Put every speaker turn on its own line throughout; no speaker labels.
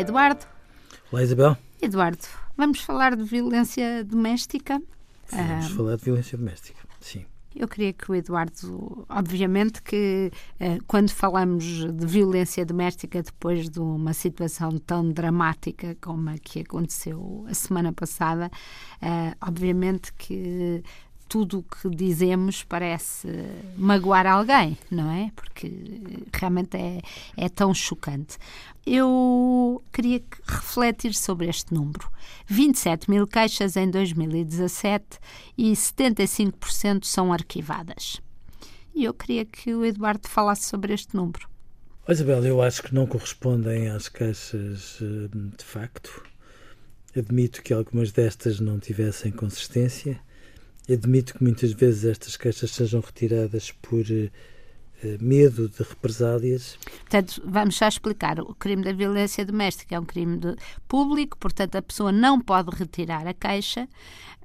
Olá, Eduardo.
Olá, Isabel.
Eduardo, vamos falar de violência doméstica?
Vamos ah, falar de violência doméstica, sim.
Eu queria que o Eduardo, obviamente que uh, quando falamos de violência doméstica depois de uma situação tão dramática como a que aconteceu a semana passada, uh, obviamente que tudo o que dizemos parece magoar alguém, não é? Porque realmente é, é tão chocante. Eu queria refletir sobre este número. 27 mil queixas em 2017 e 75% são arquivadas. E eu queria que o Eduardo falasse sobre este número.
Isabel, eu acho que não correspondem às queixas eh, de facto. Admito que algumas destas não tivessem consistência Admito que muitas vezes estas queixas sejam retiradas por uh, medo de represálias.
Portanto, vamos já explicar. O crime da violência doméstica é um crime de, público, portanto, a pessoa não pode retirar a queixa.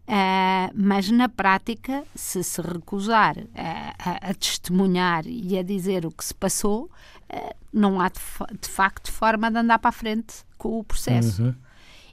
Uh, mas na prática, se se recusar a, a, testemunhar e a dizer o que se passou, uh, não há de, de, facto forma de andar para a frente com o processo. Uhum.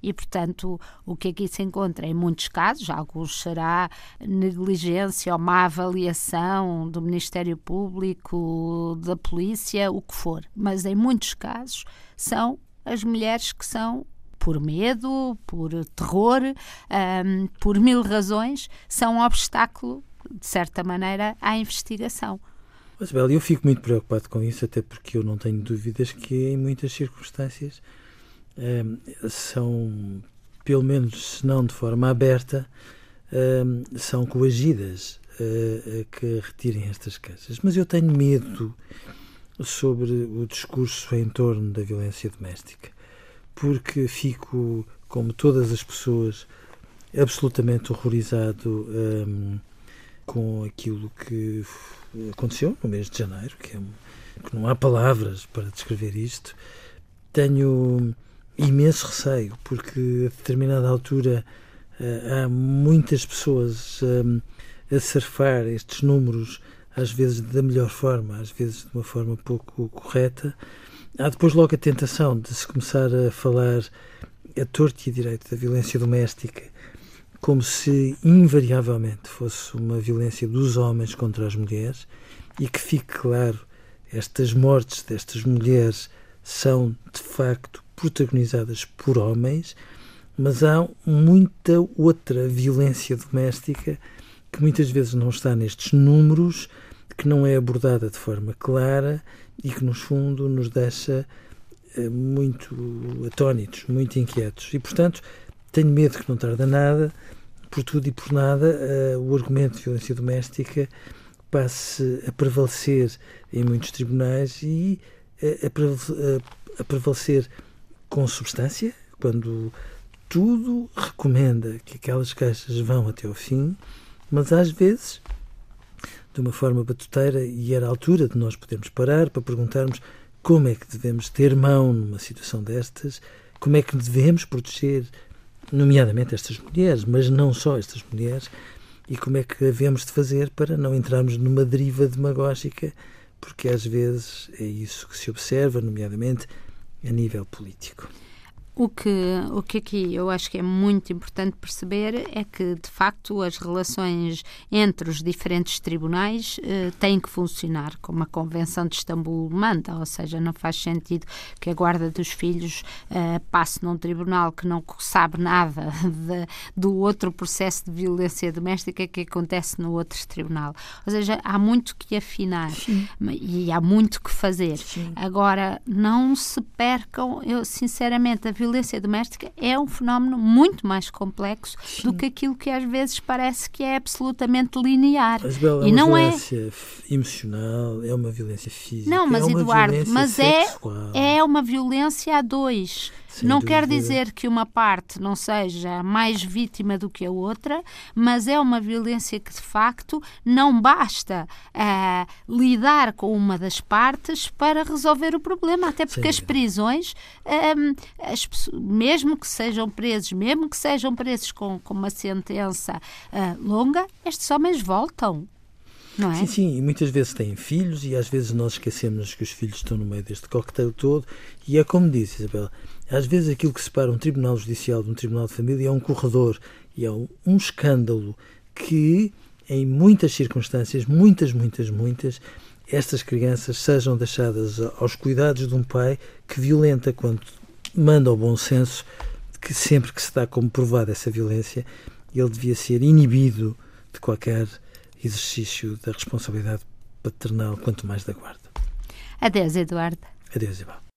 E, portanto, o que aqui se encontra em muitos casos, alguns será negligência ou má avaliação do Ministério Público, da polícia, o que for, mas em muitos casos são as mulheres que são por medo, por terror, um, por mil razões, são um obstáculo, de certa maneira, à investigação.
Mas, Bel, eu fico muito preocupado com isso, até porque eu não tenho dúvidas que, em muitas circunstâncias, são, pelo menos se não de forma aberta, são coagidas a que retirem estas queixas. Mas eu tenho medo sobre o discurso em torno da violência doméstica, porque fico, como todas as pessoas, absolutamente horrorizado um, com aquilo que aconteceu no mês de janeiro, que, é, que não há palavras para descrever isto. Tenho imenso receio, porque a determinada altura uh, há muitas pessoas um, a surfar estes números, às vezes da melhor forma, às vezes de uma forma pouco correta. Há depois logo a tentação de se começar a falar a torto e a direito da violência doméstica como se invariavelmente fosse uma violência dos homens contra as mulheres e que fique claro, estas mortes destas mulheres são de facto protagonizadas por homens, mas há muita outra violência doméstica que muitas vezes não está nestes números, que não é abordada de forma clara e que, no fundo, nos deixa eh, muito atónitos, muito inquietos. E, portanto, tenho medo que não tarda nada, por tudo e por nada, uh, o argumento de violência doméstica passe a prevalecer em muitos tribunais e a, a prevalecer com substância, quando tudo recomenda que aquelas queixas vão até ao fim, mas às vezes, de uma forma batuteira, e era a altura de nós podermos parar para perguntarmos como é que devemos ter mão numa situação destas, como é que devemos proteger, nomeadamente estas mulheres, mas não só estas mulheres, e como é que devemos de fazer para não entrarmos numa deriva demagógica, porque às vezes é isso que se observa, nomeadamente a nível político.
O que, o que aqui eu acho que é muito importante perceber é que, de facto, as relações entre os diferentes tribunais eh, têm que funcionar como a Convenção de Istambul manda, ou seja, não faz sentido que a guarda dos filhos eh, passe num tribunal que não sabe nada de, do outro processo de violência doméstica que acontece no outro tribunal. Ou seja, há muito que afinar Sim. e há muito que fazer. Sim. Agora, não se percam, eu sinceramente, a violência doméstica é um fenómeno muito mais complexo Sim. do que aquilo que às vezes parece que é absolutamente linear.
Bela, é e não é violência emocional, é uma violência física.
Não, mas
é
Eduardo, mas é, é uma violência a dois. Sem não dúvida. quer dizer que uma parte não seja mais vítima do que a outra, mas é uma violência que de facto não basta uh, lidar com uma das partes para resolver o problema, até porque as prisões, um, eh, as, mesmo que sejam presos, mesmo que sejam presos com, com uma sentença uh, longa, estes homens voltam. Não é?
Sim, sim, e muitas vezes têm filhos e às vezes nós esquecemos que os filhos estão no meio deste coquetel todo e é como disse Isabel, Às vezes aquilo que separa um tribunal judicial de um tribunal de família é um corredor e é um, escândalo que, em muitas circunstâncias, muitas, muitas, muitas, estas crianças sejam deixadas aos cuidados de um pai que violenta quando manda ao bom senso que sempre que se dá como provada essa violência, ele devia ser inibido de qualquer exercício da responsabilidade paternal, quanto mais da guarda.
Adeus, Eduardo.
Adeus, Ival.